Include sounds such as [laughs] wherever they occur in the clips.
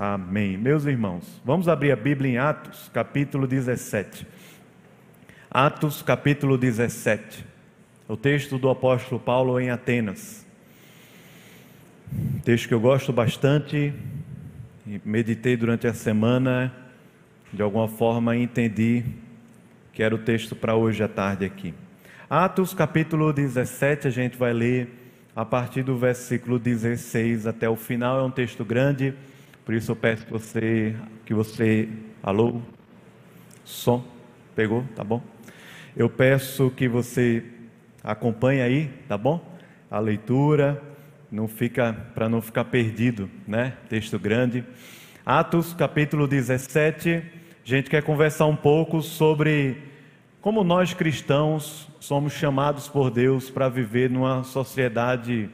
Amém. Meus irmãos, vamos abrir a Bíblia em Atos, capítulo 17. Atos, capítulo 17. O texto do apóstolo Paulo em Atenas. Texto que eu gosto bastante meditei durante a semana, de alguma forma entendi que era o texto para hoje à tarde aqui. Atos capítulo 17, a gente vai ler a partir do versículo 16 até o final. É um texto grande, por isso eu peço que você, que você, alô, som, pegou, tá bom? Eu peço que você acompanhe aí, tá bom? A leitura, não fica para não ficar perdido, né? Texto grande. Atos capítulo 17. A gente quer conversar um pouco sobre como nós cristãos somos chamados por Deus para viver numa sociedade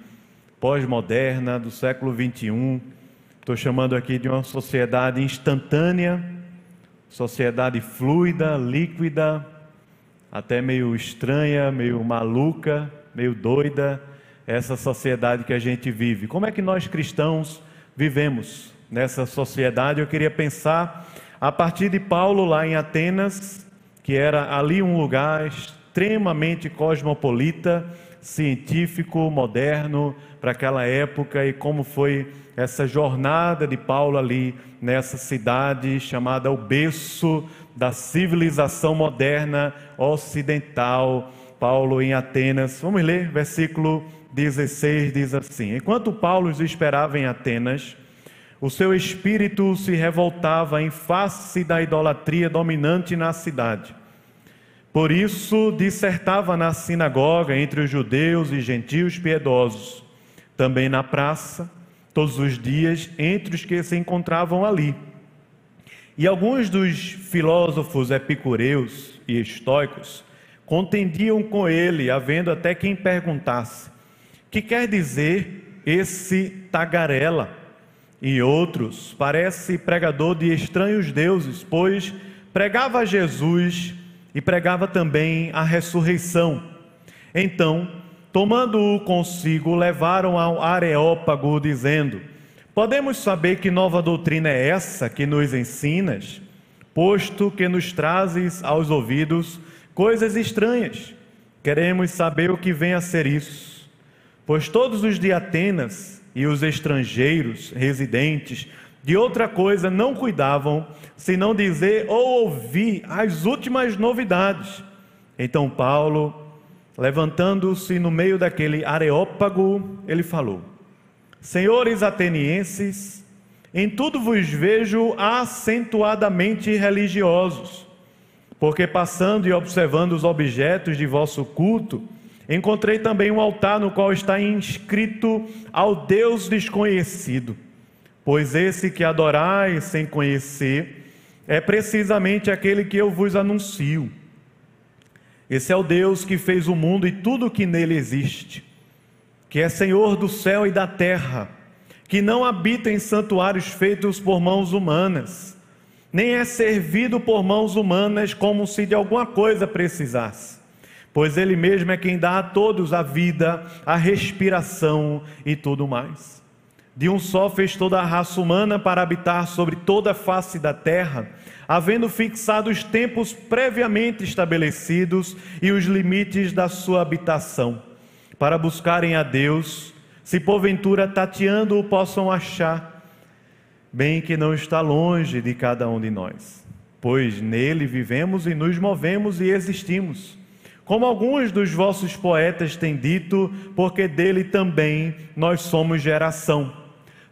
pós-moderna do século 21. Estou chamando aqui de uma sociedade instantânea, sociedade fluida, líquida, até meio estranha, meio maluca, meio doida, essa sociedade que a gente vive. Como é que nós cristãos vivemos nessa sociedade? Eu queria pensar a partir de Paulo lá em Atenas, que era ali um lugar extremamente cosmopolita, científico, moderno para aquela época e como foi essa jornada de Paulo ali nessa cidade chamada o berço da civilização moderna ocidental. Paulo em Atenas. Vamos ler, versículo 16 diz assim: Enquanto Paulo os esperava em Atenas, o seu espírito se revoltava em face da idolatria dominante na cidade. Por isso, dissertava na sinagoga entre os judeus e gentios piedosos, também na praça, todos os dias, entre os que se encontravam ali. E alguns dos filósofos epicureus e estoicos contendiam com ele, havendo até quem perguntasse: que quer dizer esse tagarela? e outros, parece pregador de estranhos deuses, pois pregava Jesus e pregava também a ressurreição. Então, tomando-o consigo, levaram ao Areópago, dizendo: Podemos saber que nova doutrina é essa que nos ensinas, posto que nos trazes aos ouvidos coisas estranhas. Queremos saber o que vem a ser isso. Pois todos os de Atenas e os estrangeiros residentes de outra coisa não cuidavam, senão dizer ou ouvir as últimas novidades. Então Paulo, levantando-se no meio daquele areópago, ele falou: Senhores atenienses, em tudo vos vejo acentuadamente religiosos, porque passando e observando os objetos de vosso culto, Encontrei também um altar no qual está inscrito ao Deus desconhecido, pois esse que adorais sem conhecer é precisamente aquele que eu vos anuncio. Esse é o Deus que fez o mundo e tudo o que nele existe, que é Senhor do céu e da terra, que não habita em santuários feitos por mãos humanas, nem é servido por mãos humanas como se de alguma coisa precisasse pois Ele mesmo é quem dá a todos a vida, a respiração e tudo mais. De um só fez toda a raça humana para habitar sobre toda a face da terra, havendo fixado os tempos previamente estabelecidos e os limites da sua habitação, para buscarem a Deus, se porventura tateando o possam achar, bem que não está longe de cada um de nós, pois nele vivemos e nos movemos e existimos como alguns dos vossos poetas têm dito, porque dele também nós somos geração.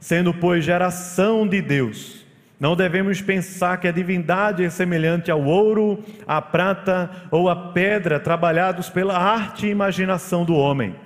Sendo, pois, geração de Deus, não devemos pensar que a divindade é semelhante ao ouro, à prata ou à pedra, trabalhados pela arte e imaginação do homem.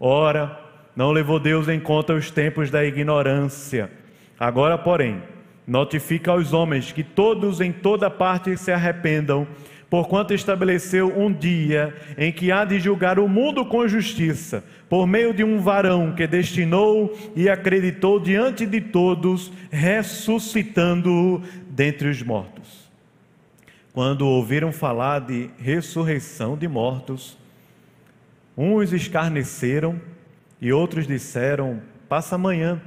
Ora, não levou Deus em conta os tempos da ignorância. Agora, porém, notifica aos homens que todos em toda parte se arrependam porquanto estabeleceu um dia em que há de julgar o mundo com justiça, por meio de um varão que destinou e acreditou diante de todos, ressuscitando-o dentre os mortos. Quando ouviram falar de ressurreição de mortos, uns escarneceram e outros disseram: Passa amanhã,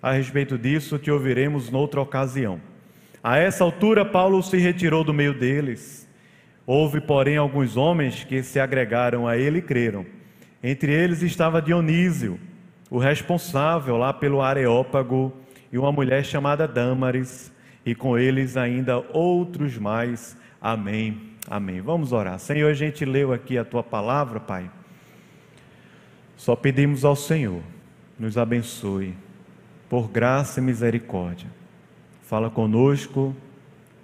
a respeito disso te ouviremos noutra ocasião. A essa altura, Paulo se retirou do meio deles. Houve, porém, alguns homens que se agregaram a ele e creram. Entre eles estava Dionísio, o responsável lá pelo Areópago, e uma mulher chamada Dâmaris, e com eles ainda outros mais. Amém. Amém. Vamos orar. Senhor, a gente leu aqui a tua palavra, Pai. Só pedimos ao Senhor, nos abençoe, por graça e misericórdia. Fala conosco,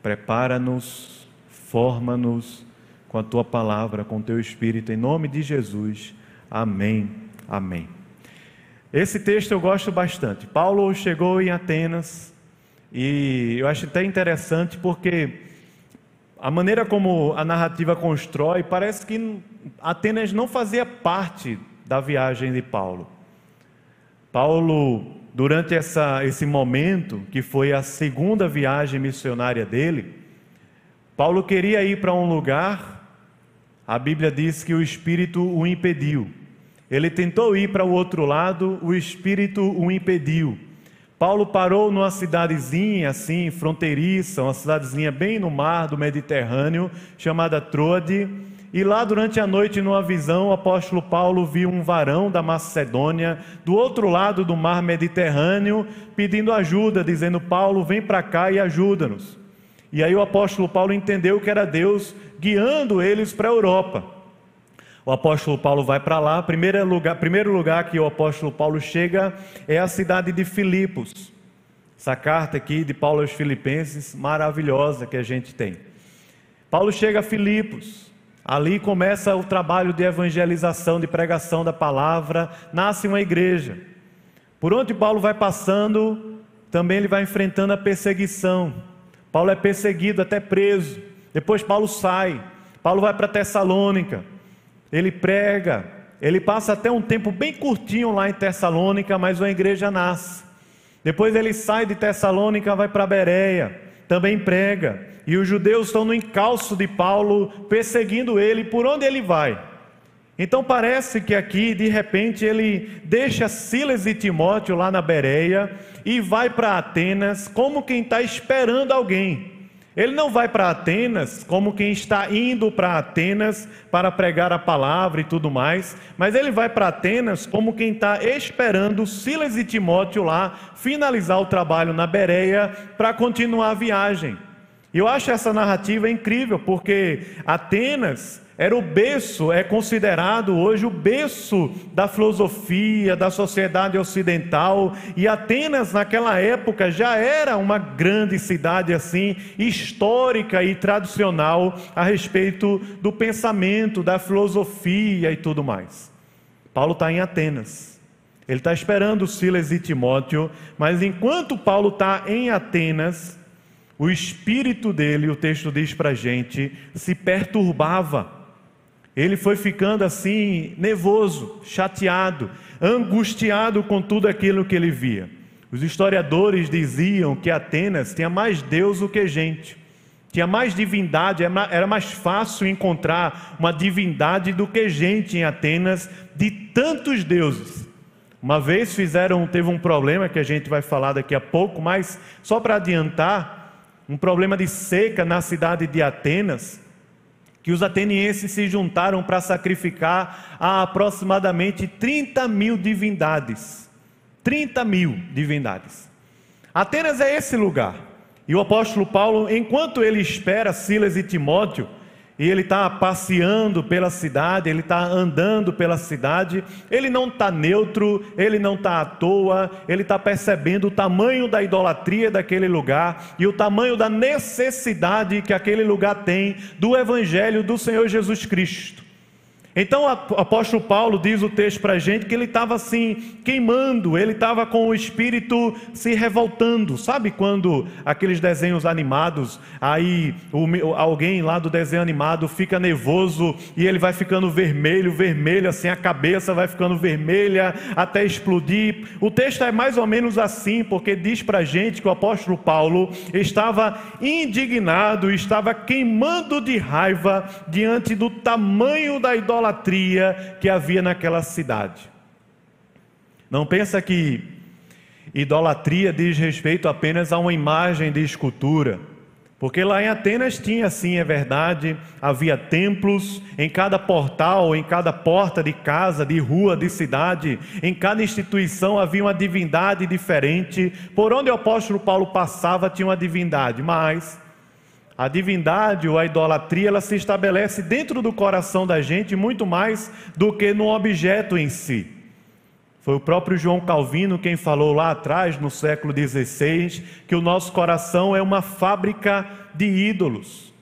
prepara-nos, forma-nos com a tua palavra, com o teu espírito, em nome de Jesus. Amém. Amém. Esse texto eu gosto bastante. Paulo chegou em Atenas e eu acho até interessante porque a maneira como a narrativa constrói parece que Atenas não fazia parte da viagem de Paulo. Paulo, durante essa, esse momento, que foi a segunda viagem missionária dele, Paulo queria ir para um lugar, a Bíblia diz que o Espírito o impediu. Ele tentou ir para o outro lado, o Espírito o impediu. Paulo parou numa cidadezinha assim, fronteiriça, uma cidadezinha bem no mar do Mediterrâneo, chamada Troade e lá durante a noite, numa visão, o apóstolo Paulo viu um varão da Macedônia, do outro lado do mar Mediterrâneo, pedindo ajuda, dizendo: Paulo, vem para cá e ajuda-nos. E aí o apóstolo Paulo entendeu que era Deus guiando eles para a Europa. O apóstolo Paulo vai para lá. Primeiro lugar, primeiro lugar que o apóstolo Paulo chega é a cidade de Filipos. Essa carta aqui de Paulo aos Filipenses, maravilhosa que a gente tem. Paulo chega a Filipos. Ali começa o trabalho de evangelização, de pregação da palavra, nasce uma igreja. Por onde Paulo vai passando, também ele vai enfrentando a perseguição. Paulo é perseguido, até preso. Depois Paulo sai. Paulo vai para Tessalônica. Ele prega. Ele passa até um tempo bem curtinho lá em Tessalônica, mas a igreja nasce. Depois ele sai de Tessalônica, vai para Bereia, também prega e os judeus estão no encalço de Paulo, perseguindo ele por onde ele vai. Então parece que aqui, de repente, ele deixa Silas e Timóteo lá na Bereia e vai para Atenas como quem está esperando alguém. Ele não vai para Atenas como quem está indo para Atenas para pregar a palavra e tudo mais, mas ele vai para Atenas como quem está esperando Silas e Timóteo lá finalizar o trabalho na Bereia para continuar a viagem. Eu acho essa narrativa incrível, porque Atenas era o berço, é considerado hoje o berço da filosofia, da sociedade ocidental, e Atenas naquela época já era uma grande cidade assim, histórica e tradicional a respeito do pensamento, da filosofia e tudo mais. Paulo está em Atenas. Ele está esperando Silas e Timóteo, mas enquanto Paulo está em Atenas, o espírito dele, o texto diz para a gente, se perturbava. Ele foi ficando assim, nervoso, chateado, angustiado com tudo aquilo que ele via. Os historiadores diziam que Atenas tinha mais Deus do que gente, tinha mais divindade, era mais fácil encontrar uma divindade do que gente em Atenas, de tantos deuses. Uma vez fizeram, teve um problema que a gente vai falar daqui a pouco, mas só para adiantar, um problema de seca na cidade de Atenas, que os atenienses se juntaram para sacrificar a aproximadamente 30 mil divindades. 30 mil divindades. Atenas é esse lugar. E o apóstolo Paulo, enquanto ele espera Silas e Timóteo, e ele está passeando pela cidade, ele está andando pela cidade, ele não está neutro, ele não está à toa, ele está percebendo o tamanho da idolatria daquele lugar e o tamanho da necessidade que aquele lugar tem do Evangelho do Senhor Jesus Cristo. Então o apóstolo Paulo diz o texto para a gente que ele estava assim, queimando, ele estava com o espírito se revoltando. Sabe quando aqueles desenhos animados, aí o, alguém lá do desenho animado fica nervoso e ele vai ficando vermelho, vermelho, assim a cabeça vai ficando vermelha até explodir. O texto é mais ou menos assim, porque diz para a gente que o apóstolo Paulo estava indignado, estava queimando de raiva diante do tamanho da idolatria idolatria que havia naquela cidade. Não pensa que idolatria diz respeito apenas a uma imagem de escultura. Porque lá em Atenas tinha, sim, é verdade, havia templos em cada portal, em cada porta de casa, de rua, de cidade, em cada instituição havia uma divindade diferente. Por onde o apóstolo Paulo passava tinha uma divindade, mas a divindade ou a idolatria, ela se estabelece dentro do coração da gente muito mais do que no objeto em si. Foi o próprio João Calvino quem falou lá atrás, no século XVI, que o nosso coração é uma fábrica de ídolos.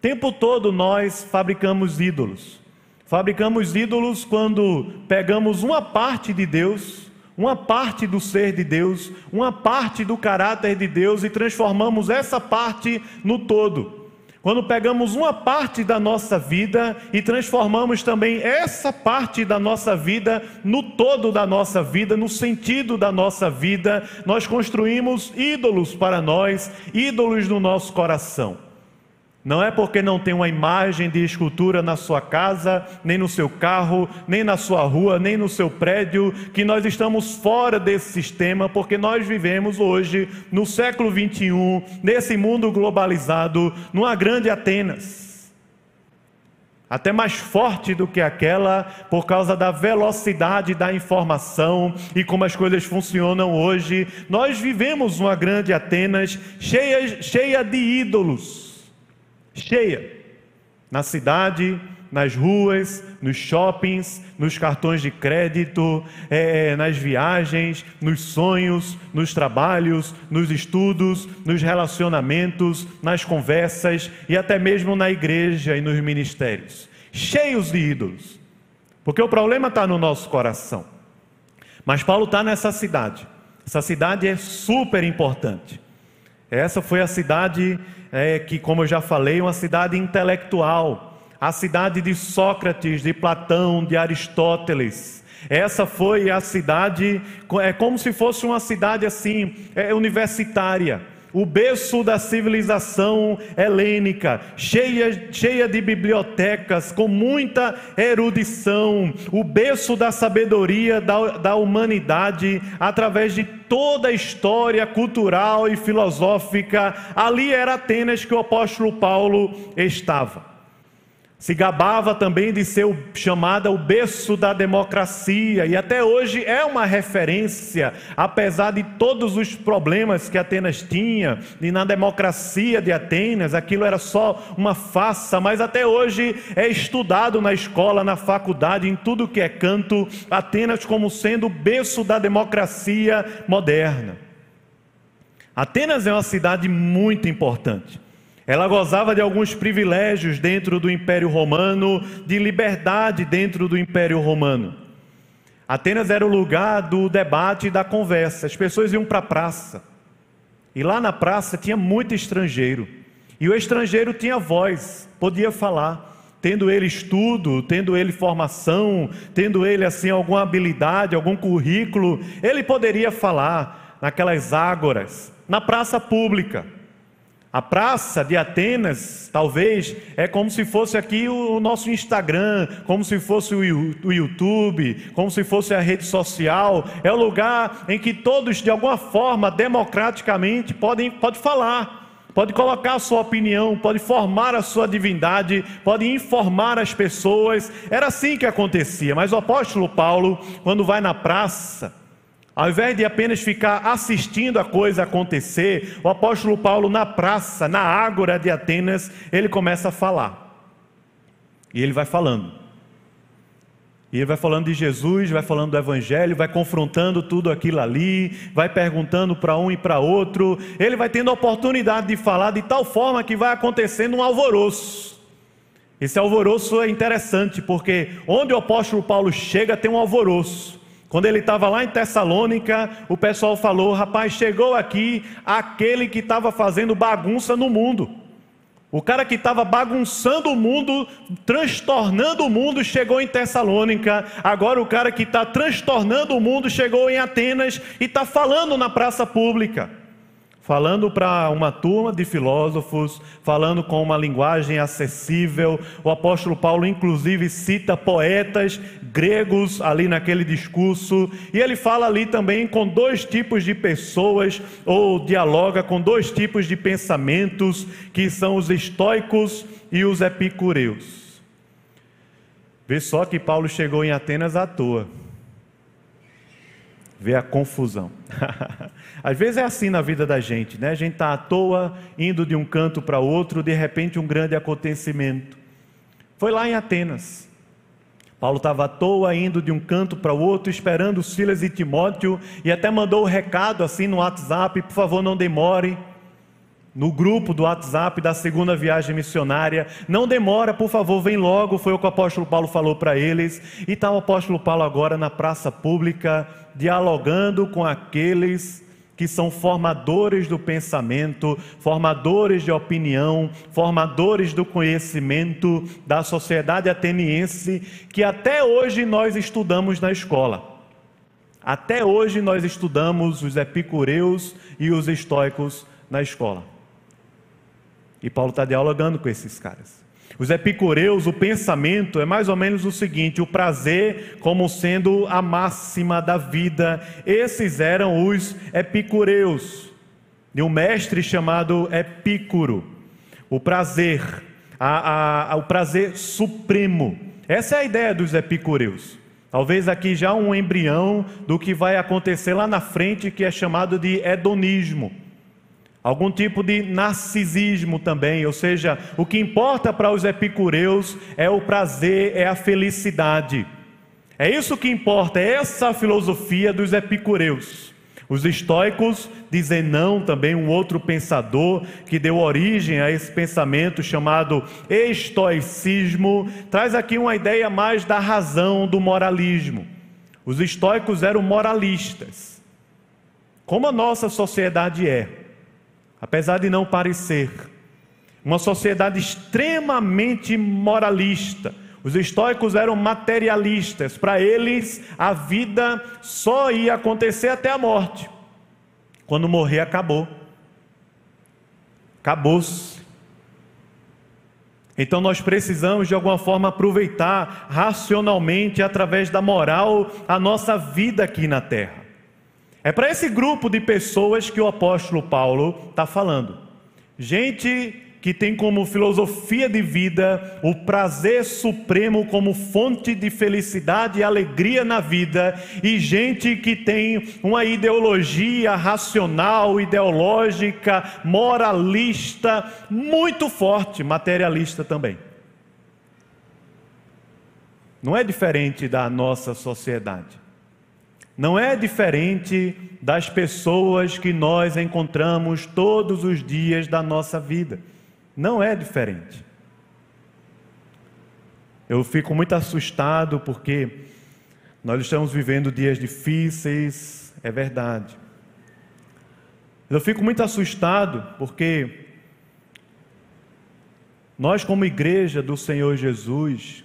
Tempo todo nós fabricamos ídolos. Fabricamos ídolos quando pegamos uma parte de Deus, uma parte do ser de Deus, uma parte do caráter de Deus e transformamos essa parte no todo. Quando pegamos uma parte da nossa vida e transformamos também essa parte da nossa vida no todo da nossa vida, no sentido da nossa vida, nós construímos ídolos para nós, ídolos no nosso coração. Não é porque não tem uma imagem de escultura na sua casa, nem no seu carro, nem na sua rua, nem no seu prédio, que nós estamos fora desse sistema, porque nós vivemos hoje, no século 21, nesse mundo globalizado, numa grande Atenas. Até mais forte do que aquela, por causa da velocidade da informação e como as coisas funcionam hoje. Nós vivemos uma grande Atenas cheia, cheia de ídolos cheia. Na cidade, nas ruas, nos shoppings, nos cartões de crédito, é, nas viagens, nos sonhos, nos trabalhos, nos estudos, nos relacionamentos, nas conversas e até mesmo na igreja e nos ministérios. Cheios de ídolos. Porque o problema está no nosso coração. Mas Paulo está nessa cidade. Essa cidade é super importante. Essa foi a cidade é, que, como eu já falei, uma cidade intelectual, a cidade de Sócrates, de Platão, de Aristóteles. Essa foi a cidade, é como se fosse uma cidade assim, é, universitária o berço da civilização helênica, cheia, cheia de bibliotecas, com muita erudição, o berço da sabedoria da, da humanidade, através de toda a história cultural e filosófica. Ali era Atenas que o apóstolo Paulo estava. Se gabava também de ser chamada o berço da democracia, e até hoje é uma referência, apesar de todos os problemas que Atenas tinha, e na democracia de Atenas aquilo era só uma farsa, mas até hoje é estudado na escola, na faculdade, em tudo que é canto, Atenas como sendo o berço da democracia moderna. Atenas é uma cidade muito importante. Ela gozava de alguns privilégios dentro do Império Romano, de liberdade dentro do Império Romano. Atenas era o lugar do debate e da conversa. As pessoas iam para a praça. E lá na praça tinha muito estrangeiro. E o estrangeiro tinha voz, podia falar. Tendo ele estudo, tendo ele formação, tendo ele assim alguma habilidade, algum currículo, ele poderia falar naquelas ágoras, na praça pública. A praça de Atenas, talvez, é como se fosse aqui o nosso Instagram, como se fosse o YouTube, como se fosse a rede social. É o lugar em que todos, de alguma forma, democraticamente, podem pode falar, pode colocar a sua opinião, pode formar a sua divindade, pode informar as pessoas. Era assim que acontecia. Mas o apóstolo Paulo, quando vai na praça, ao invés de apenas ficar assistindo a coisa acontecer, o apóstolo Paulo, na praça, na ágora de Atenas, ele começa a falar. E ele vai falando. E ele vai falando de Jesus, vai falando do Evangelho, vai confrontando tudo aquilo ali, vai perguntando para um e para outro. Ele vai tendo a oportunidade de falar de tal forma que vai acontecendo um alvoroço. Esse alvoroço é interessante, porque onde o apóstolo Paulo chega tem um alvoroço. Quando ele estava lá em Tessalônica, o pessoal falou: rapaz, chegou aqui aquele que estava fazendo bagunça no mundo. O cara que estava bagunçando o mundo, transtornando o mundo, chegou em Tessalônica. Agora o cara que está transtornando o mundo chegou em Atenas e está falando na praça pública. Falando para uma turma de filósofos, falando com uma linguagem acessível. O apóstolo Paulo, inclusive, cita poetas gregos ali naquele discurso, e ele fala ali também com dois tipos de pessoas, ou dialoga com dois tipos de pensamentos, que são os estoicos e os epicureus. Vê só que Paulo chegou em Atenas à toa. Vê a confusão. [laughs] Às vezes é assim na vida da gente, né? A gente está à toa, indo de um canto para outro, de repente um grande acontecimento. Foi lá em Atenas. Paulo estava à toa, indo de um canto para o outro, esperando Silas e Timóteo, e até mandou o um recado assim no WhatsApp: por favor, não demore. No grupo do WhatsApp da segunda viagem missionária, não demora, por favor, vem logo. Foi o que o apóstolo Paulo falou para eles. E está o apóstolo Paulo agora na praça pública, dialogando com aqueles que são formadores do pensamento, formadores de opinião, formadores do conhecimento da sociedade ateniense, que até hoje nós estudamos na escola. Até hoje nós estudamos os epicureus e os estoicos na escola. E Paulo está dialogando com esses caras. Os epicureus, o pensamento é mais ou menos o seguinte: o prazer como sendo a máxima da vida. Esses eram os epicureus, de um mestre chamado Epicuro. O prazer, a, a, o prazer supremo. Essa é a ideia dos epicureus. Talvez aqui já um embrião do que vai acontecer lá na frente, que é chamado de hedonismo algum tipo de narcisismo também, ou seja, o que importa para os epicureus é o prazer, é a felicidade. É isso que importa, é essa a filosofia dos epicureus. Os estoicos dizem não, também um outro pensador que deu origem a esse pensamento chamado estoicismo, traz aqui uma ideia mais da razão do moralismo. Os estoicos eram moralistas, como a nossa sociedade é apesar de não parecer. Uma sociedade extremamente moralista. Os estoicos eram materialistas, para eles a vida só ia acontecer até a morte. Quando morrer, acabou. Acabou-se. Então nós precisamos de alguma forma aproveitar racionalmente, através da moral, a nossa vida aqui na terra. É para esse grupo de pessoas que o apóstolo Paulo está falando. Gente que tem como filosofia de vida o prazer supremo como fonte de felicidade e alegria na vida, e gente que tem uma ideologia racional, ideológica, moralista, muito forte, materialista também. Não é diferente da nossa sociedade não é diferente das pessoas que nós encontramos todos os dias da nossa vida. Não é diferente. Eu fico muito assustado porque nós estamos vivendo dias difíceis, é verdade. Eu fico muito assustado porque nós, como igreja do Senhor Jesus,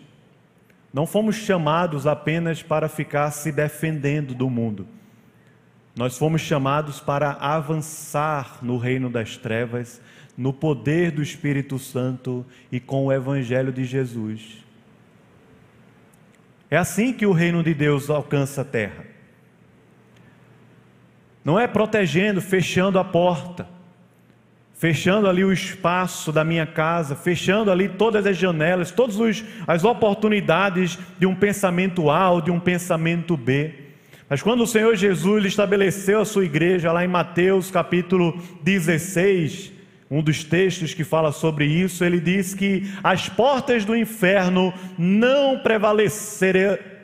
não fomos chamados apenas para ficar se defendendo do mundo. Nós fomos chamados para avançar no reino das trevas, no poder do Espírito Santo e com o Evangelho de Jesus. É assim que o reino de Deus alcança a terra. Não é protegendo, fechando a porta fechando ali o espaço da minha casa, fechando ali todas as janelas, todas as oportunidades de um pensamento A ou de um pensamento B. Mas quando o Senhor Jesus estabeleceu a sua igreja, lá em Mateus capítulo 16, um dos textos que fala sobre isso, ele diz que as portas do inferno não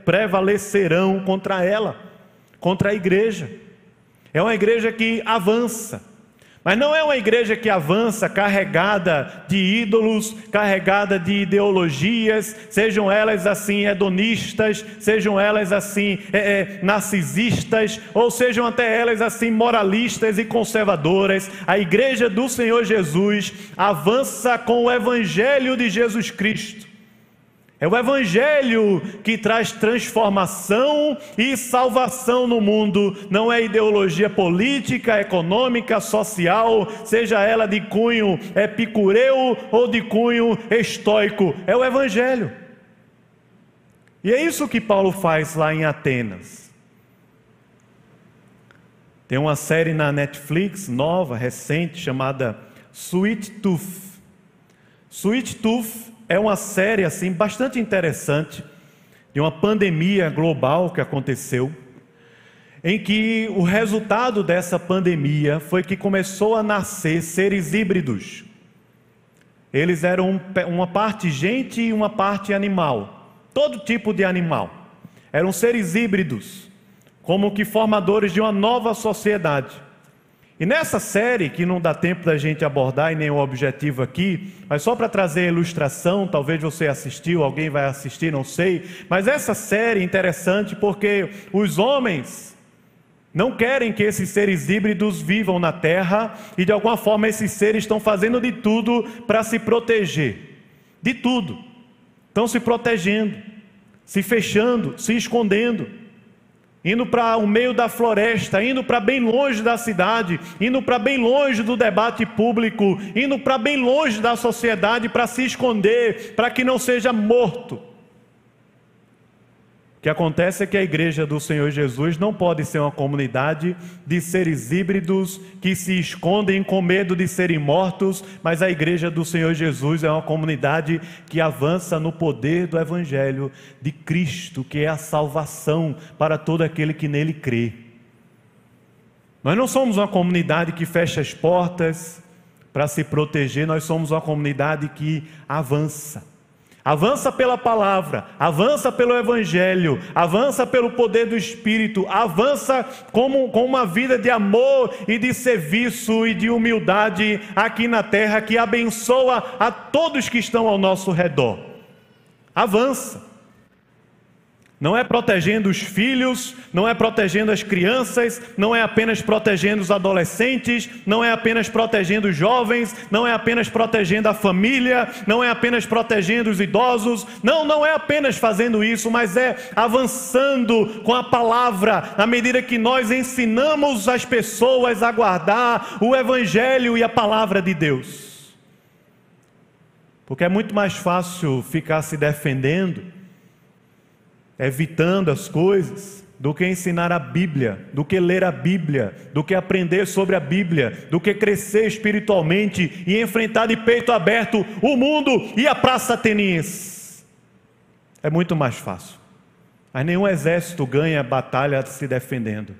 prevalecerão contra ela, contra a igreja. É uma igreja que avança, mas não é uma igreja que avança carregada de ídolos, carregada de ideologias, sejam elas assim hedonistas, sejam elas assim é, é, narcisistas, ou sejam até elas assim moralistas e conservadoras. A igreja do Senhor Jesus avança com o evangelho de Jesus Cristo. É o Evangelho que traz transformação e salvação no mundo, não é ideologia política, econômica, social, seja ela de cunho epicureu ou de cunho estoico, é o Evangelho. E é isso que Paulo faz lá em Atenas. Tem uma série na Netflix nova, recente, chamada Sweet Tooth. Sweet Tooth é uma série assim bastante interessante de uma pandemia global que aconteceu, em que o resultado dessa pandemia foi que começou a nascer seres híbridos. Eles eram uma parte gente e uma parte animal, todo tipo de animal. Eram seres híbridos, como que formadores de uma nova sociedade. E nessa série, que não dá tempo da gente abordar e nem o objetivo aqui, mas só para trazer a ilustração, talvez você assistiu, alguém vai assistir, não sei, mas essa série é interessante porque os homens não querem que esses seres híbridos vivam na terra e de alguma forma esses seres estão fazendo de tudo para se proteger. De tudo. Estão se protegendo, se fechando, se escondendo indo para o meio da floresta, indo para bem longe da cidade, indo para bem longe do debate público, indo para bem longe da sociedade para se esconder, para que não seja morto que acontece é que a igreja do Senhor Jesus não pode ser uma comunidade de seres híbridos que se escondem com medo de serem mortos, mas a igreja do Senhor Jesus é uma comunidade que avança no poder do evangelho de Cristo, que é a salvação para todo aquele que nele crê. Nós não somos uma comunidade que fecha as portas para se proteger, nós somos uma comunidade que avança Avança pela palavra, avança pelo evangelho, avança pelo poder do Espírito, avança como, com uma vida de amor e de serviço e de humildade aqui na terra que abençoa a todos que estão ao nosso redor. Avança. Não é protegendo os filhos, não é protegendo as crianças, não é apenas protegendo os adolescentes, não é apenas protegendo os jovens, não é apenas protegendo a família, não é apenas protegendo os idosos, não, não é apenas fazendo isso, mas é avançando com a palavra, na medida que nós ensinamos as pessoas a guardar o Evangelho e a palavra de Deus. Porque é muito mais fácil ficar se defendendo evitando as coisas, do que ensinar a Bíblia, do que ler a Bíblia, do que aprender sobre a Bíblia, do que crescer espiritualmente e enfrentar de peito aberto o mundo e a praça ateniense. É muito mais fácil. Mas nenhum exército ganha a batalha se defendendo.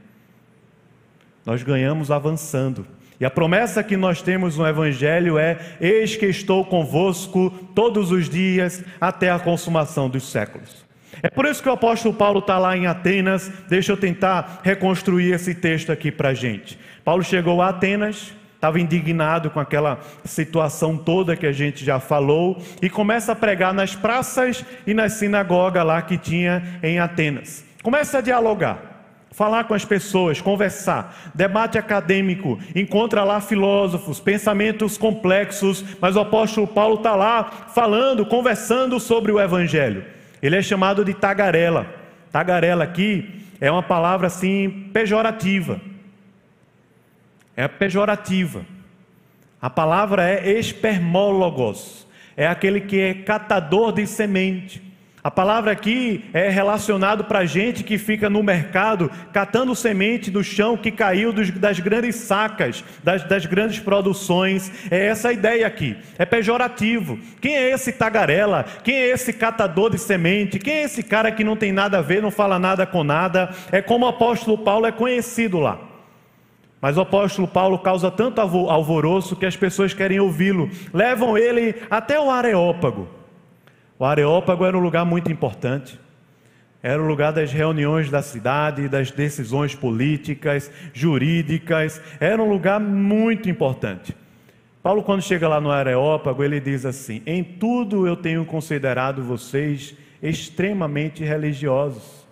Nós ganhamos avançando. E a promessa que nós temos no Evangelho é: Eis que estou convosco todos os dias até a consumação dos séculos. É por isso que o apóstolo Paulo está lá em Atenas. Deixa eu tentar reconstruir esse texto aqui para a gente. Paulo chegou a Atenas, estava indignado com aquela situação toda que a gente já falou, e começa a pregar nas praças e nas sinagogas lá que tinha em Atenas. Começa a dialogar falar com as pessoas, conversar, debate acadêmico, encontra lá filósofos, pensamentos complexos, mas o apóstolo Paulo está lá falando, conversando sobre o Evangelho. Ele é chamado de tagarela. Tagarela aqui é uma palavra assim pejorativa. É pejorativa. A palavra é espermólogos. É aquele que é catador de semente. A palavra aqui é relacionado para gente que fica no mercado catando semente do chão que caiu dos, das grandes sacas, das, das, grandes produções. É essa a ideia aqui. É pejorativo. Quem é esse tagarela? Quem é esse catador de semente? Quem é esse cara que não tem nada a ver, não fala nada com nada? É como o apóstolo Paulo é conhecido lá. Mas o apóstolo Paulo causa tanto alvoroço que as pessoas querem ouvi-lo. Levam ele até o Areópago. O Areópago era um lugar muito importante. Era o lugar das reuniões da cidade, das decisões políticas, jurídicas. Era um lugar muito importante. Paulo, quando chega lá no Areópago, ele diz assim: Em tudo eu tenho considerado vocês extremamente religiosos.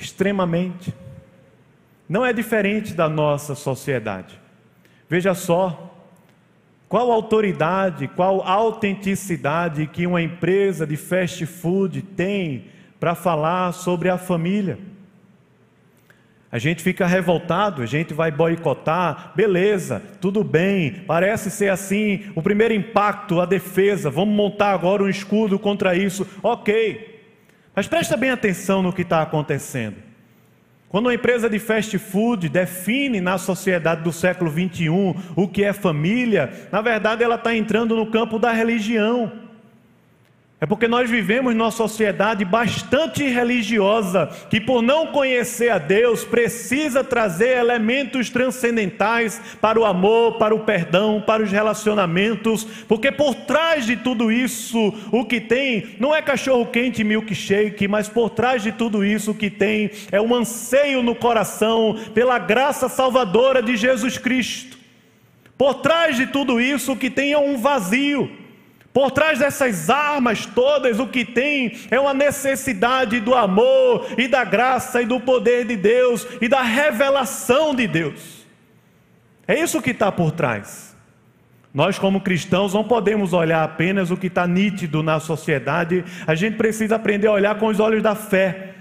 Extremamente. Não é diferente da nossa sociedade. Veja só Qual autoridade, qual autenticidade que uma empresa de fast food tem para falar sobre a família? A gente fica revoltado, a gente vai boicotar, beleza, tudo bem, parece ser assim, o primeiro impacto, a defesa, vamos montar agora um escudo contra isso, ok. Mas presta bem atenção no que está acontecendo. Quando uma empresa de fast food define na sociedade do século 21 o que é família, na verdade ela está entrando no campo da religião. É porque nós vivemos numa sociedade bastante religiosa, que por não conhecer a Deus, precisa trazer elementos transcendentais para o amor, para o perdão, para os relacionamentos, porque por trás de tudo isso, o que tem não é cachorro quente e milkshake, mas por trás de tudo isso o que tem é um anseio no coração pela graça salvadora de Jesus Cristo. Por trás de tudo isso o que tem é um vazio. Por trás dessas armas todas, o que tem é uma necessidade do amor e da graça e do poder de Deus e da revelação de Deus. É isso que está por trás. Nós, como cristãos, não podemos olhar apenas o que está nítido na sociedade, a gente precisa aprender a olhar com os olhos da fé.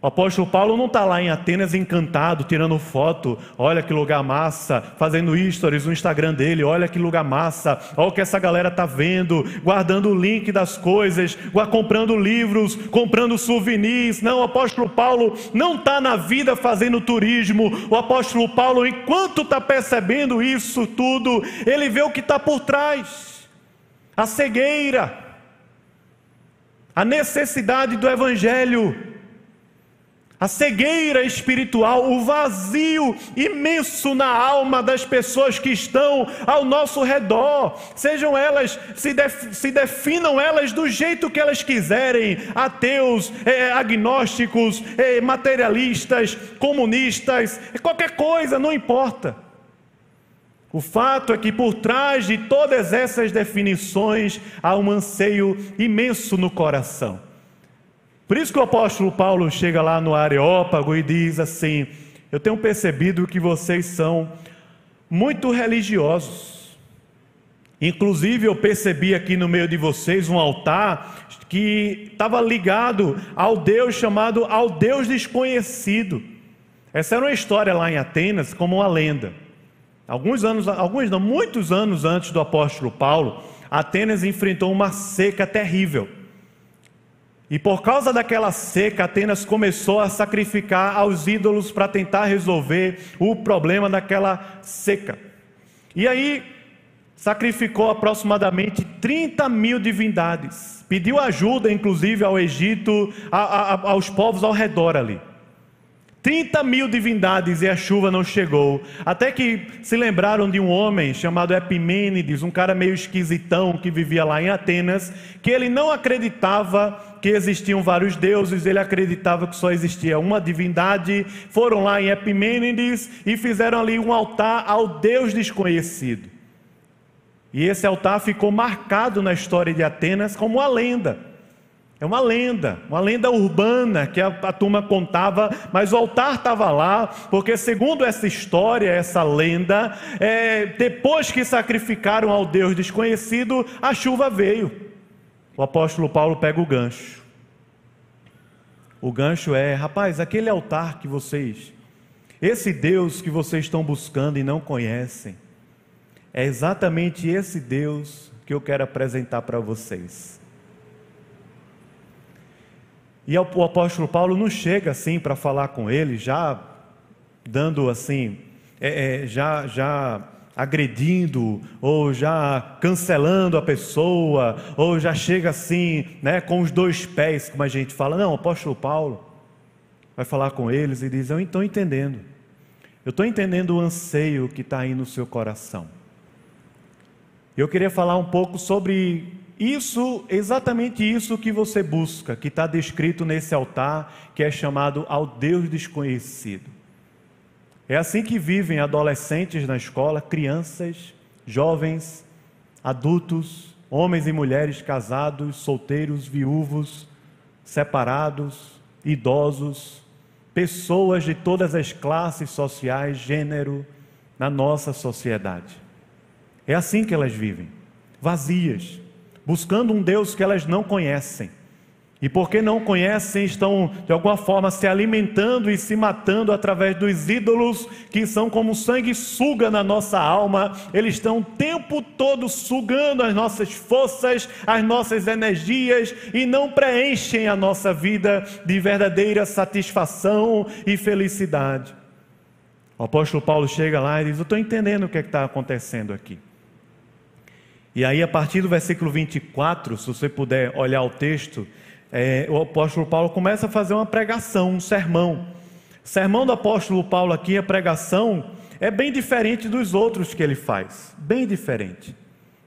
O apóstolo Paulo não está lá em Atenas encantado, tirando foto, olha que lugar massa, fazendo stories no Instagram dele, olha que lugar massa, olha o que essa galera está vendo, guardando o link das coisas, comprando livros, comprando souvenirs. Não, o apóstolo Paulo não está na vida fazendo turismo. O apóstolo Paulo, enquanto está percebendo isso tudo, ele vê o que está por trás: a cegueira, a necessidade do evangelho a cegueira espiritual, o vazio imenso na alma das pessoas que estão ao nosso redor, sejam elas, se, def, se definam elas do jeito que elas quiserem, ateus, é, agnósticos, é, materialistas, comunistas, qualquer coisa, não importa. O fato é que por trás de todas essas definições há um anseio imenso no coração. Por isso que o apóstolo Paulo chega lá no Areópago e diz assim: Eu tenho percebido que vocês são muito religiosos. Inclusive, eu percebi aqui no meio de vocês um altar que estava ligado ao Deus chamado ao Deus desconhecido. Essa era uma história lá em Atenas, como uma lenda. Alguns anos, alguns não, muitos anos antes do apóstolo Paulo, Atenas enfrentou uma seca terrível. E por causa daquela seca, Atenas começou a sacrificar aos ídolos para tentar resolver o problema daquela seca. E aí, sacrificou aproximadamente 30 mil divindades. Pediu ajuda, inclusive, ao Egito, a, a, aos povos ao redor ali. 30 mil divindades e a chuva não chegou. Até que se lembraram de um homem chamado Epimênides, um cara meio esquisitão que vivia lá em Atenas, que ele não acreditava que existiam vários deuses, ele acreditava que só existia uma divindade. Foram lá em Epimênides e fizeram ali um altar ao Deus desconhecido. E esse altar ficou marcado na história de Atenas como uma lenda. É uma lenda, uma lenda urbana que a, a turma contava, mas o altar estava lá, porque segundo essa história, essa lenda, é, depois que sacrificaram ao Deus desconhecido, a chuva veio. O apóstolo Paulo pega o gancho. O gancho é, rapaz, aquele altar que vocês, esse Deus que vocês estão buscando e não conhecem, é exatamente esse Deus que eu quero apresentar para vocês. E o apóstolo Paulo não chega assim para falar com ele, já dando assim, é, é, já, já agredindo, ou já cancelando a pessoa, ou já chega assim, né, com os dois pés, como a gente fala. Não, o apóstolo Paulo vai falar com eles e diz: Eu estou entendendo, eu estou entendendo o anseio que está aí no seu coração. Eu queria falar um pouco sobre isso, exatamente isso que você busca, que está descrito nesse altar, que é chamado ao Deus desconhecido. É assim que vivem adolescentes na escola, crianças, jovens, adultos, homens e mulheres casados, solteiros, viúvos, separados, idosos, pessoas de todas as classes sociais, gênero, na nossa sociedade. É assim que elas vivem, vazias, buscando um Deus que elas não conhecem. E porque não conhecem, estão de alguma forma se alimentando e se matando através dos ídolos que são como sangue suga na nossa alma. Eles estão o tempo todo sugando as nossas forças, as nossas energias e não preenchem a nossa vida de verdadeira satisfação e felicidade. O apóstolo Paulo chega lá e diz: Eu estou entendendo o que é está acontecendo aqui. E aí, a partir do versículo 24, se você puder olhar o texto, é, o apóstolo Paulo começa a fazer uma pregação, um sermão. Sermão do apóstolo Paulo aqui, a pregação, é bem diferente dos outros que ele faz, bem diferente.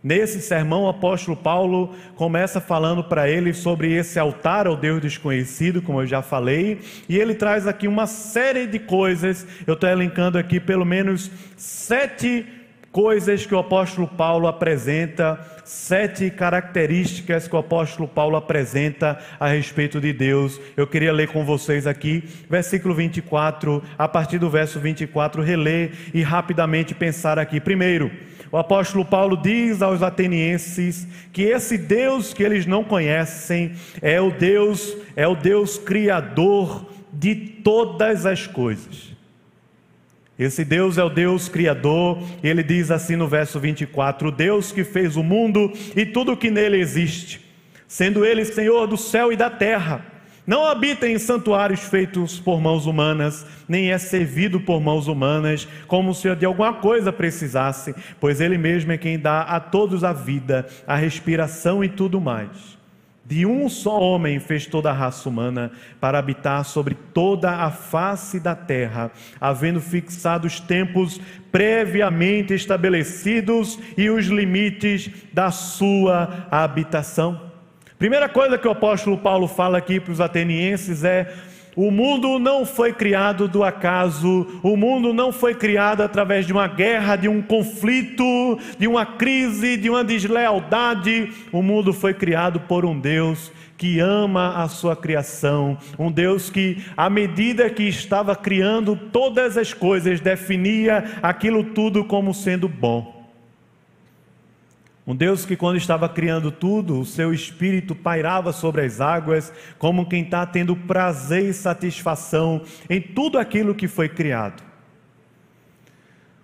Nesse sermão, o apóstolo Paulo começa falando para ele sobre esse altar ao Deus desconhecido, como eu já falei, e ele traz aqui uma série de coisas. Eu estou elencando aqui pelo menos sete coisas que o apóstolo Paulo apresenta, sete características que o apóstolo Paulo apresenta a respeito de Deus. Eu queria ler com vocês aqui, versículo 24, a partir do verso 24, reler e rapidamente pensar aqui. Primeiro, o apóstolo Paulo diz aos atenienses que esse Deus que eles não conhecem é o Deus, é o Deus criador de todas as coisas. Esse Deus é o Deus criador, ele diz assim no verso 24: O Deus que fez o mundo e tudo que nele existe, sendo ele Senhor do céu e da terra. Não habita em santuários feitos por mãos humanas, nem é servido por mãos humanas, como se de alguma coisa precisasse, pois Ele mesmo é quem dá a todos a vida, a respiração e tudo mais. De um só homem fez toda a raça humana para habitar sobre toda a face da terra, havendo fixado os tempos previamente estabelecidos e os limites da sua habitação. Primeira coisa que o apóstolo Paulo fala aqui para os atenienses é o mundo não foi criado do acaso, o mundo não foi criado através de uma guerra, de um conflito, de uma crise, de uma deslealdade. O mundo foi criado por um Deus que ama a sua criação, um Deus que, à medida que estava criando todas as coisas, definia aquilo tudo como sendo bom. Um Deus que, quando estava criando tudo, o seu espírito pairava sobre as águas, como quem está tendo prazer e satisfação em tudo aquilo que foi criado.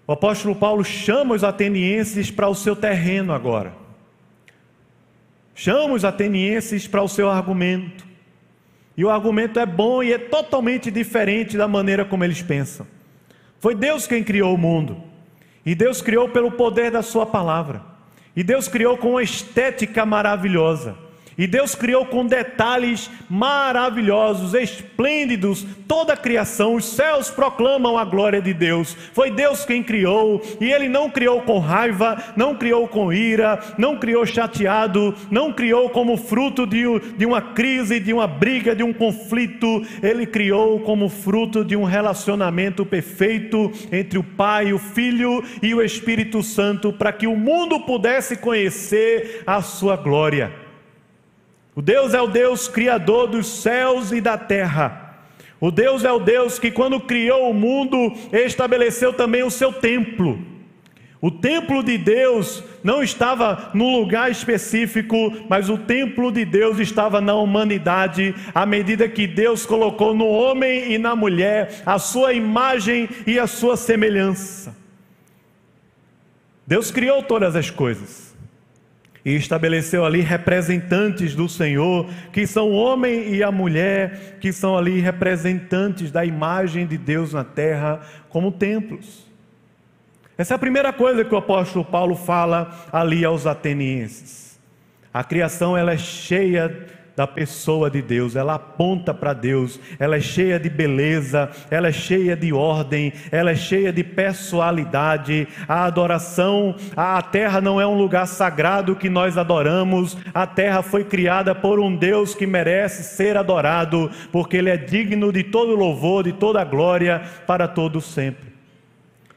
O apóstolo Paulo chama os atenienses para o seu terreno agora. Chama os atenienses para o seu argumento. E o argumento é bom e é totalmente diferente da maneira como eles pensam. Foi Deus quem criou o mundo. E Deus criou pelo poder da Sua palavra. E Deus criou com uma estética maravilhosa. E Deus criou com detalhes maravilhosos, esplêndidos, toda a criação, os céus proclamam a glória de Deus. Foi Deus quem criou, e Ele não criou com raiva, não criou com ira, não criou chateado, não criou como fruto de, de uma crise, de uma briga, de um conflito. Ele criou como fruto de um relacionamento perfeito entre o Pai, o Filho e o Espírito Santo, para que o mundo pudesse conhecer a Sua glória. O Deus é o Deus criador dos céus e da terra. O Deus é o Deus que, quando criou o mundo, estabeleceu também o seu templo. O templo de Deus não estava num lugar específico, mas o templo de Deus estava na humanidade, à medida que Deus colocou no homem e na mulher a sua imagem e a sua semelhança. Deus criou todas as coisas e estabeleceu ali representantes do Senhor, que são o homem e a mulher, que são ali representantes da imagem de Deus na terra, como templos. Essa é a primeira coisa que o apóstolo Paulo fala ali aos atenienses. A criação ela é cheia da pessoa de Deus, ela aponta para Deus, ela é cheia de beleza, ela é cheia de ordem, ela é cheia de personalidade. A adoração, a terra não é um lugar sagrado que nós adoramos, a terra foi criada por um Deus que merece ser adorado, porque ele é digno de todo louvor, de toda glória para todo sempre.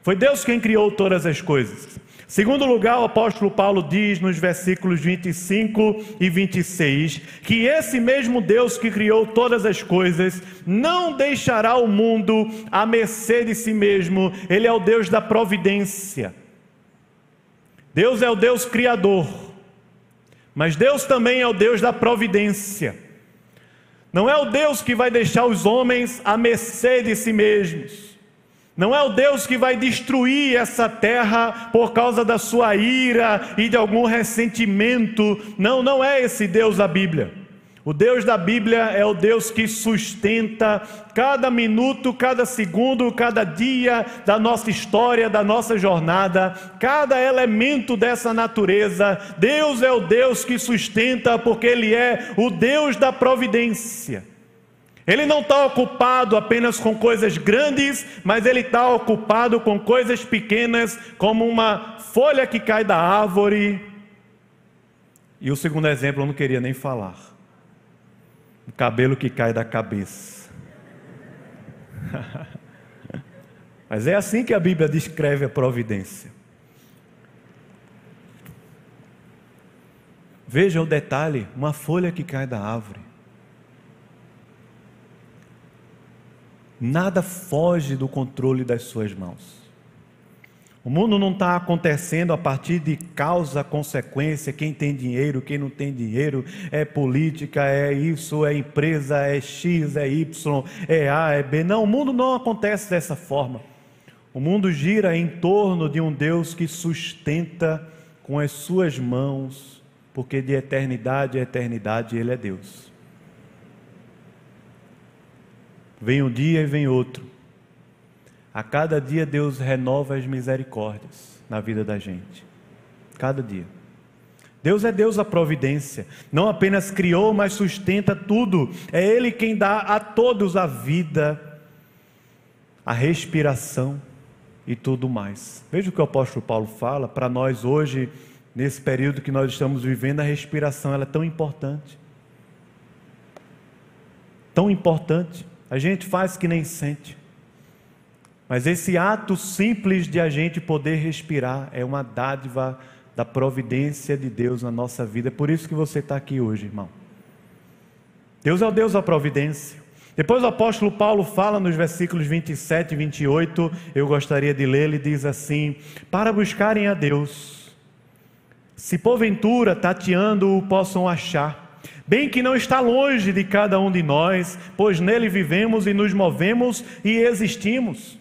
Foi Deus quem criou todas as coisas. Segundo lugar, o apóstolo Paulo diz nos versículos 25 e 26 que esse mesmo Deus que criou todas as coisas não deixará o mundo à mercê de si mesmo, ele é o Deus da providência. Deus é o Deus criador, mas Deus também é o Deus da providência. Não é o Deus que vai deixar os homens à mercê de si mesmos. Não é o Deus que vai destruir essa terra por causa da sua ira e de algum ressentimento. Não, não é esse Deus da Bíblia. O Deus da Bíblia é o Deus que sustenta cada minuto, cada segundo, cada dia da nossa história, da nossa jornada, cada elemento dessa natureza. Deus é o Deus que sustenta, porque Ele é o Deus da providência. Ele não está ocupado apenas com coisas grandes, mas ele está ocupado com coisas pequenas, como uma folha que cai da árvore. E o segundo exemplo eu não queria nem falar o cabelo que cai da cabeça. [laughs] Mas é assim que a Bíblia descreve a providência. Veja o detalhe: uma folha que cai da árvore. Nada foge do controle das suas mãos. O mundo não está acontecendo a partir de causa, consequência, quem tem dinheiro, quem não tem dinheiro, é política, é isso, é empresa, é X, é Y, é A, é B. Não, o mundo não acontece dessa forma. O mundo gira em torno de um Deus que sustenta com as suas mãos, porque de eternidade a eternidade Ele é Deus. Vem um dia e vem outro a cada dia Deus renova as misericórdias na vida da gente. Cada dia. Deus é Deus da providência. Não apenas criou, mas sustenta tudo. É Ele quem dá a todos a vida, a respiração e tudo mais. Veja o que o apóstolo Paulo fala para nós hoje, nesse período que nós estamos vivendo, a respiração ela é tão importante. Tão importante. A gente faz que nem sente. Mas esse ato simples de a gente poder respirar é uma dádiva da providência de Deus na nossa vida. É por isso que você está aqui hoje, irmão. Deus é o Deus da providência. Depois o apóstolo Paulo fala nos versículos 27 e 28, eu gostaria de ler, ele diz assim: Para buscarem a Deus, se porventura tateando o possam achar, bem que não está longe de cada um de nós, pois nele vivemos e nos movemos e existimos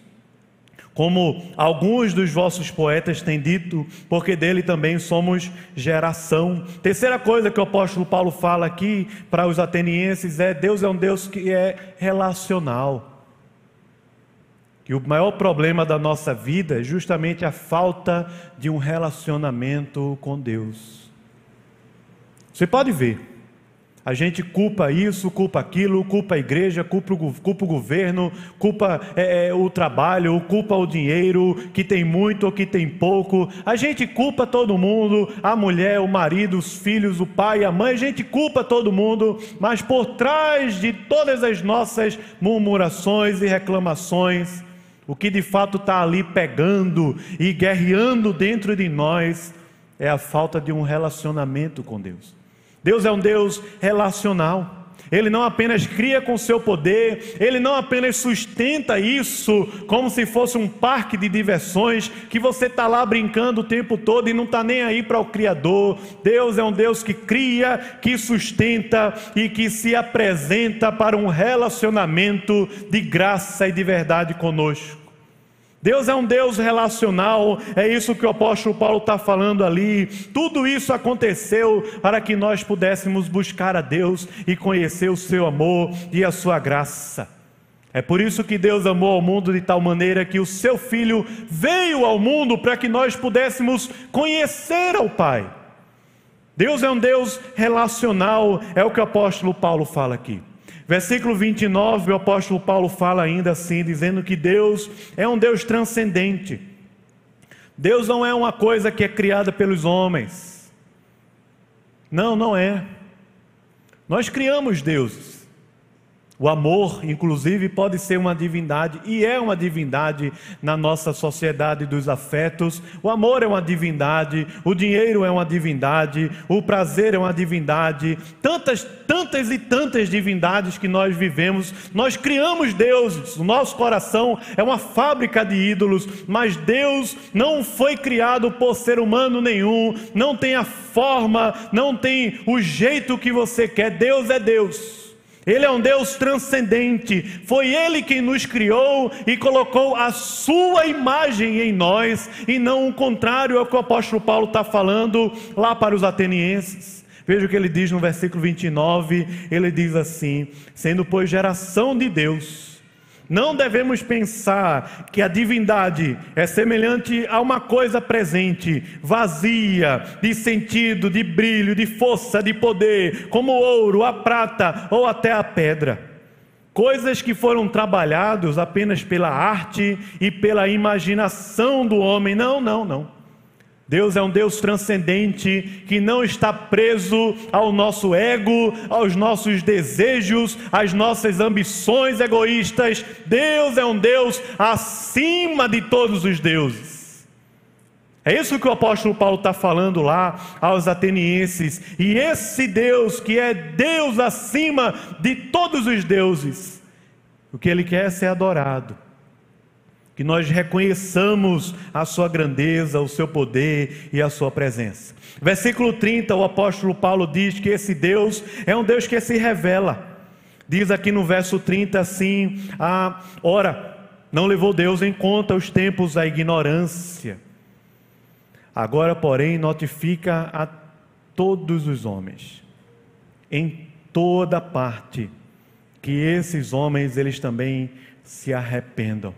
como alguns dos vossos poetas têm dito, porque dele também somos geração. Terceira coisa que o apóstolo Paulo fala aqui para os atenienses é: Deus é um Deus que é relacional. Que o maior problema da nossa vida é justamente a falta de um relacionamento com Deus. Você pode ver, a gente culpa isso, culpa aquilo, culpa a igreja, culpa o, culpa o governo, culpa é, é, o trabalho, culpa o dinheiro, que tem muito ou que tem pouco. A gente culpa todo mundo, a mulher, o marido, os filhos, o pai, a mãe, a gente culpa todo mundo, mas por trás de todas as nossas murmurações e reclamações, o que de fato está ali pegando e guerreando dentro de nós é a falta de um relacionamento com Deus. Deus é um Deus relacional. Ele não apenas cria com seu poder, ele não apenas sustenta isso como se fosse um parque de diversões que você está lá brincando o tempo todo e não está nem aí para o Criador. Deus é um Deus que cria, que sustenta e que se apresenta para um relacionamento de graça e de verdade conosco. Deus é um Deus relacional, é isso que o apóstolo Paulo está falando ali. Tudo isso aconteceu para que nós pudéssemos buscar a Deus e conhecer o seu amor e a sua graça. É por isso que Deus amou ao mundo de tal maneira que o seu Filho veio ao mundo para que nós pudéssemos conhecer ao Pai. Deus é um Deus relacional, é o que o apóstolo Paulo fala aqui. Versículo 29, o apóstolo Paulo fala ainda assim, dizendo que Deus é um Deus transcendente. Deus não é uma coisa que é criada pelos homens. Não, não é. Nós criamos deuses. O amor, inclusive, pode ser uma divindade e é uma divindade na nossa sociedade dos afetos. O amor é uma divindade, o dinheiro é uma divindade, o prazer é uma divindade. Tantas, tantas e tantas divindades que nós vivemos. Nós criamos deuses, o nosso coração é uma fábrica de ídolos, mas Deus não foi criado por ser humano nenhum, não tem a forma, não tem o jeito que você quer. Deus é Deus. Ele é um Deus transcendente. Foi Ele quem nos criou e colocou a sua imagem em nós, e não o contrário ao que o apóstolo Paulo está falando lá para os atenienses. Veja o que ele diz no versículo 29. Ele diz assim: sendo, pois, geração de Deus não devemos pensar que a divindade é semelhante a uma coisa presente, vazia, de sentido, de brilho, de força, de poder, como o ouro, a prata ou até a pedra. Coisas que foram trabalhados apenas pela arte e pela imaginação do homem. Não, não, não. Deus é um Deus transcendente que não está preso ao nosso ego, aos nossos desejos, às nossas ambições egoístas. Deus é um Deus acima de todos os deuses. É isso que o apóstolo Paulo está falando lá aos atenienses. E esse Deus, que é Deus acima de todos os deuses, o que ele quer é ser adorado que nós reconheçamos a sua grandeza, o seu poder e a sua presença. Versículo 30, o apóstolo Paulo diz que esse Deus é um Deus que se revela. Diz aqui no verso 30 assim: a ora, não levou Deus em conta os tempos da ignorância. Agora, porém, notifica a todos os homens, em toda parte, que esses homens eles também se arrependam.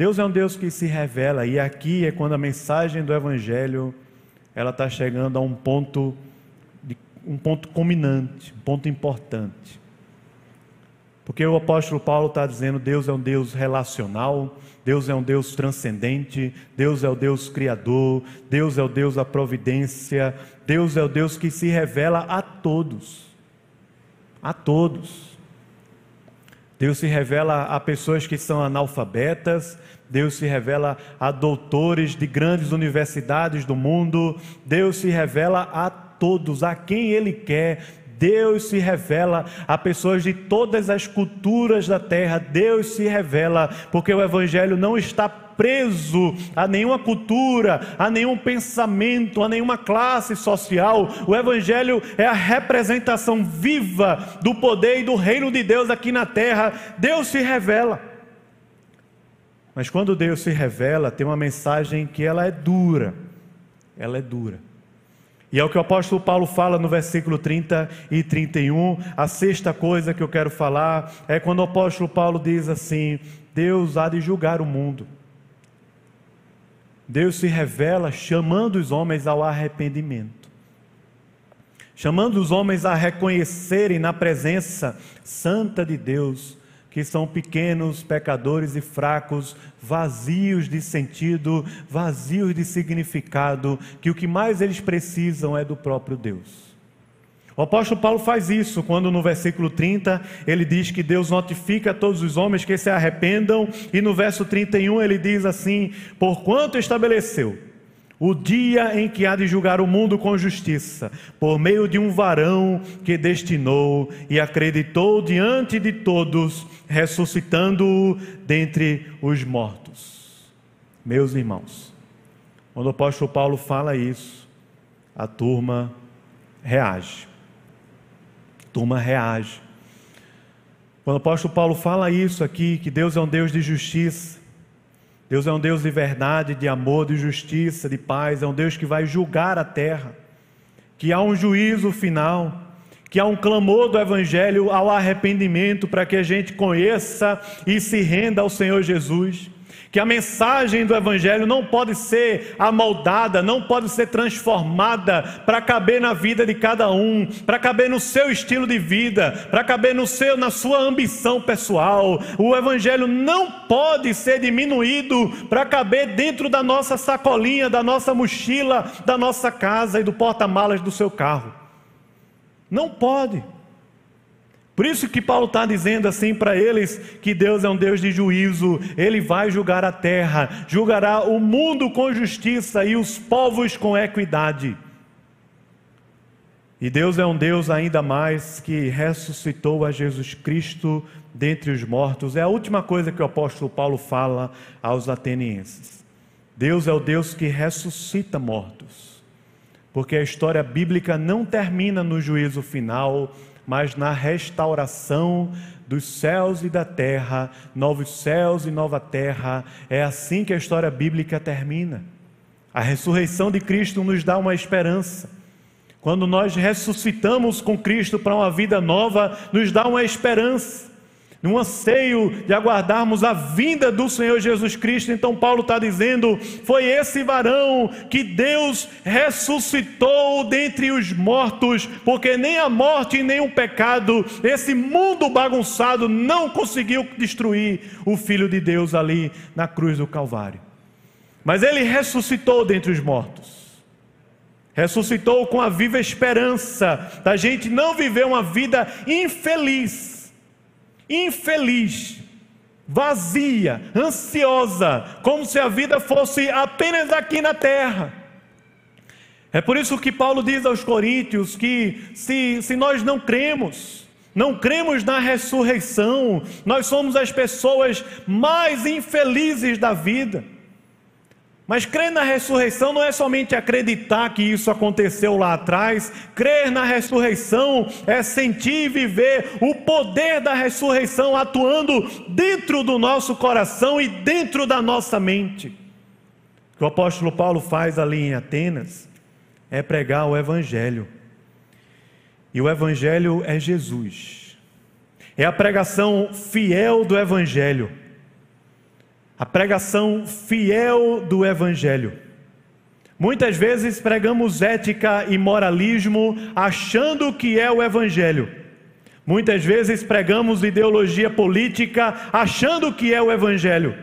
Deus é um Deus que se revela, e aqui é quando a mensagem do Evangelho ela está chegando a um ponto, um ponto culminante, um ponto importante. Porque o apóstolo Paulo está dizendo: Deus é um Deus relacional, Deus é um Deus transcendente, Deus é o Deus criador, Deus é o Deus da providência, Deus é o Deus que se revela a todos. A todos. Deus se revela a pessoas que são analfabetas, Deus se revela a doutores de grandes universidades do mundo, Deus se revela a todos, a quem Ele quer, Deus se revela a pessoas de todas as culturas da terra. Deus se revela, porque o Evangelho não está preso a nenhuma cultura, a nenhum pensamento, a nenhuma classe social. O Evangelho é a representação viva do poder e do reino de Deus aqui na terra. Deus se revela. Mas quando Deus se revela, tem uma mensagem que ela é dura. Ela é dura. E é o que o apóstolo Paulo fala no versículo 30 e 31. A sexta coisa que eu quero falar é quando o apóstolo Paulo diz assim: Deus há de julgar o mundo. Deus se revela chamando os homens ao arrependimento, chamando os homens a reconhecerem na presença santa de Deus que são pequenos, pecadores e fracos, vazios de sentido, vazios de significado, que o que mais eles precisam é do próprio Deus. O apóstolo Paulo faz isso quando no versículo 30 ele diz que Deus notifica a todos os homens que se arrependam, e no verso 31 ele diz assim: Porquanto estabeleceu o dia em que há de julgar o mundo com justiça, por meio de um varão que destinou e acreditou diante de todos, ressuscitando-o dentre os mortos. Meus irmãos, quando o apóstolo Paulo fala isso, a turma reage. Turma reage. Quando o apóstolo Paulo fala isso aqui, que Deus é um Deus de justiça, Deus é um Deus de verdade, de amor, de justiça, de paz, é um Deus que vai julgar a terra, que há um juízo final, que há um clamor do Evangelho ao arrependimento para que a gente conheça e se renda ao Senhor Jesus que a mensagem do Evangelho não pode ser amoldada, não pode ser transformada para caber na vida de cada um, para caber no seu estilo de vida, para caber no seu, na sua ambição pessoal. O Evangelho não pode ser diminuído para caber dentro da nossa sacolinha, da nossa mochila, da nossa casa e do porta-malas do seu carro. Não pode. Por isso que Paulo está dizendo assim para eles que Deus é um Deus de juízo, ele vai julgar a terra, julgará o mundo com justiça e os povos com equidade. E Deus é um Deus ainda mais que ressuscitou a Jesus Cristo dentre os mortos. É a última coisa que o apóstolo Paulo fala aos atenienses. Deus é o Deus que ressuscita mortos. Porque a história bíblica não termina no juízo final, mas na restauração dos céus e da terra, novos céus e nova terra. É assim que a história bíblica termina. A ressurreição de Cristo nos dá uma esperança. Quando nós ressuscitamos com Cristo para uma vida nova, nos dá uma esperança, um anseio de aguardarmos a vinda do Senhor Jesus Cristo. Então, Paulo está dizendo: foi esse varão que Deus ressuscitou dentre os mortos, porque nem a morte nem o pecado, esse mundo bagunçado, não conseguiu destruir o Filho de Deus ali na cruz do Calvário. Mas ele ressuscitou dentre os mortos. Ressuscitou com a viva esperança da gente não viver uma vida infeliz, infeliz, vazia, ansiosa, como se a vida fosse apenas aqui na terra. É por isso que Paulo diz aos Coríntios que se, se nós não cremos, não cremos na ressurreição, nós somos as pessoas mais infelizes da vida. Mas crer na ressurreição não é somente acreditar que isso aconteceu lá atrás, crer na ressurreição é sentir e viver o poder da ressurreição atuando dentro do nosso coração e dentro da nossa mente. O que o apóstolo Paulo faz ali em Atenas é pregar o Evangelho. E o Evangelho é Jesus, é a pregação fiel do Evangelho a pregação fiel do Evangelho. Muitas vezes pregamos ética e moralismo achando que é o Evangelho. Muitas vezes pregamos ideologia política achando que é o Evangelho.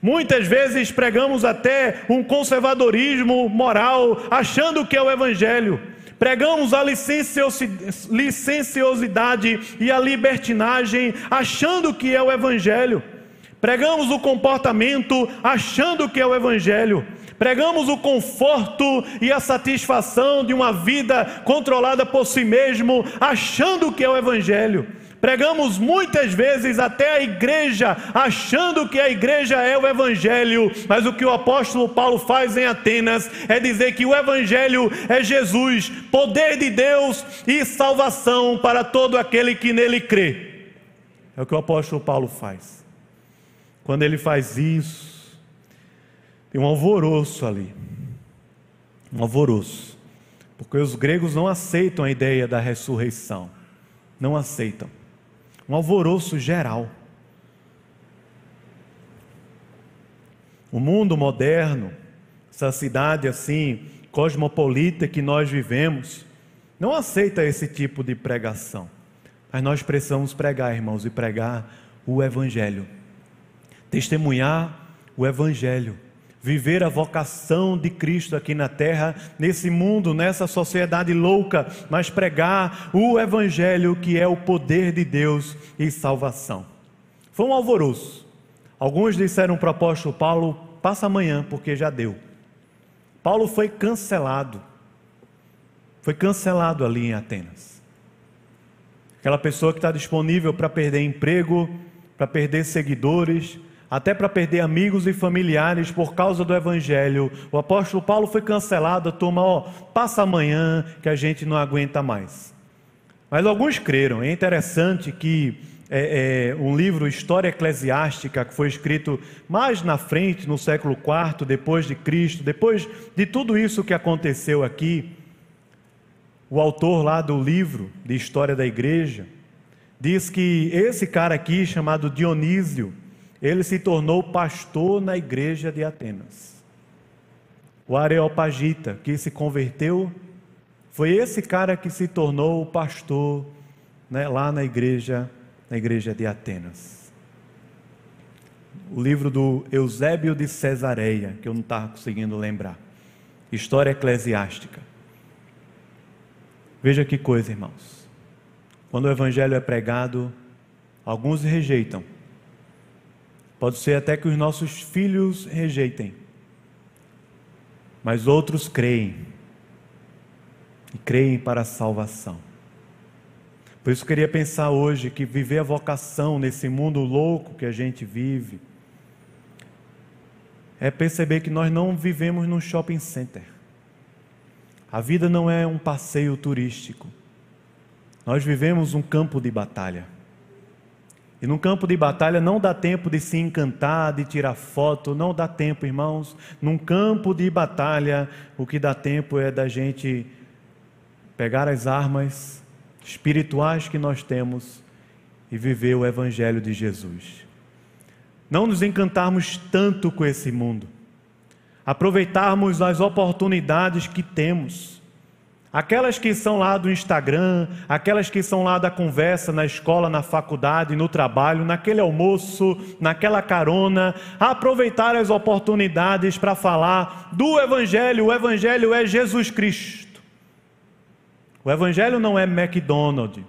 Muitas vezes pregamos até um conservadorismo moral achando que é o Evangelho. Pregamos a licenciosidade e a libertinagem achando que é o Evangelho. Pregamos o comportamento achando que é o Evangelho. Pregamos o conforto e a satisfação de uma vida controlada por si mesmo, achando que é o Evangelho. Pregamos muitas vezes até a igreja, achando que a igreja é o Evangelho, mas o que o apóstolo Paulo faz em Atenas é dizer que o Evangelho é Jesus, poder de Deus e salvação para todo aquele que nele crê. É o que o apóstolo Paulo faz. Quando ele faz isso, tem um alvoroço ali. Um alvoroço. Porque os gregos não aceitam a ideia da ressurreição. Não aceitam. Um alvoroço geral. O mundo moderno, essa cidade assim, cosmopolita que nós vivemos, não aceita esse tipo de pregação. Mas nós precisamos pregar, irmãos, e pregar o Evangelho testemunhar o Evangelho, viver a vocação de Cristo aqui na terra, nesse mundo, nessa sociedade louca, mas pregar o Evangelho que é o poder de Deus e salvação. Foi um alvoroço. Alguns disseram para o apóstolo Paulo: passa amanhã, porque já deu. Paulo foi cancelado. Foi cancelado ali em Atenas. Aquela pessoa que está disponível para perder emprego, para perder seguidores, até para perder amigos e familiares por causa do Evangelho. O apóstolo Paulo foi cancelado, turma, ó, passa amanhã que a gente não aguenta mais. Mas alguns creram. É interessante que é, é, um livro História Eclesiástica que foi escrito mais na frente, no século IV depois de Cristo, depois de tudo isso que aconteceu aqui, o autor lá do livro de História da Igreja diz que esse cara aqui chamado Dionísio ele se tornou pastor na igreja de Atenas. O Areopagita, que se converteu, foi esse cara que se tornou pastor né, lá na igreja, na igreja de Atenas. O livro do Eusébio de Cesareia, que eu não estava conseguindo lembrar. História eclesiástica. Veja que coisa, irmãos. quando o Evangelho é pregado, alguns rejeitam. Pode ser até que os nossos filhos rejeitem, mas outros creem e creem para a salvação. Por isso queria pensar hoje que viver a vocação nesse mundo louco que a gente vive é perceber que nós não vivemos num shopping center. A vida não é um passeio turístico. Nós vivemos um campo de batalha. E num campo de batalha não dá tempo de se encantar, de tirar foto, não dá tempo, irmãos. Num campo de batalha, o que dá tempo é da gente pegar as armas espirituais que nós temos e viver o Evangelho de Jesus. Não nos encantarmos tanto com esse mundo, aproveitarmos as oportunidades que temos Aquelas que são lá do Instagram, aquelas que são lá da conversa na escola, na faculdade, no trabalho, naquele almoço, naquela carona, aproveitar as oportunidades para falar do Evangelho. O Evangelho é Jesus Cristo. O Evangelho não é McDonald's.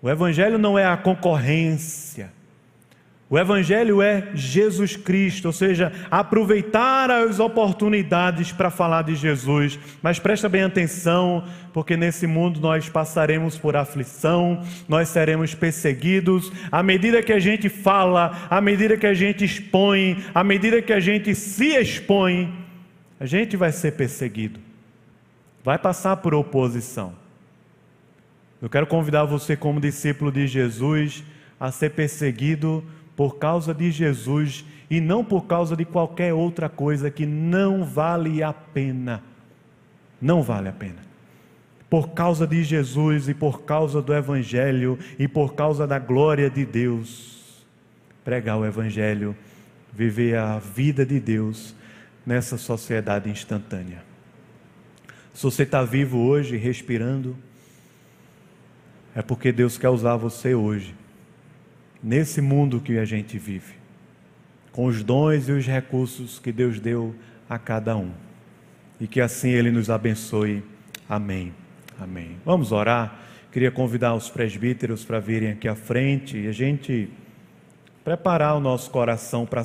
O Evangelho não é a concorrência. O Evangelho é Jesus Cristo, ou seja, aproveitar as oportunidades para falar de Jesus. Mas presta bem atenção, porque nesse mundo nós passaremos por aflição, nós seremos perseguidos. À medida que a gente fala, à medida que a gente expõe, à medida que a gente se expõe, a gente vai ser perseguido, vai passar por oposição. Eu quero convidar você, como discípulo de Jesus, a ser perseguido por causa de Jesus e não por causa de qualquer outra coisa que não vale a pena. Não vale a pena. Por causa de Jesus e por causa do Evangelho e por causa da glória de Deus, pregar o Evangelho, viver a vida de Deus nessa sociedade instantânea. Se você está vivo hoje, respirando, é porque Deus quer usar você hoje nesse mundo que a gente vive, com os dons e os recursos que Deus deu a cada um. E que assim Ele nos abençoe. Amém. Amém. Vamos orar. Queria convidar os presbíteros para virem aqui à frente e a gente preparar o nosso coração para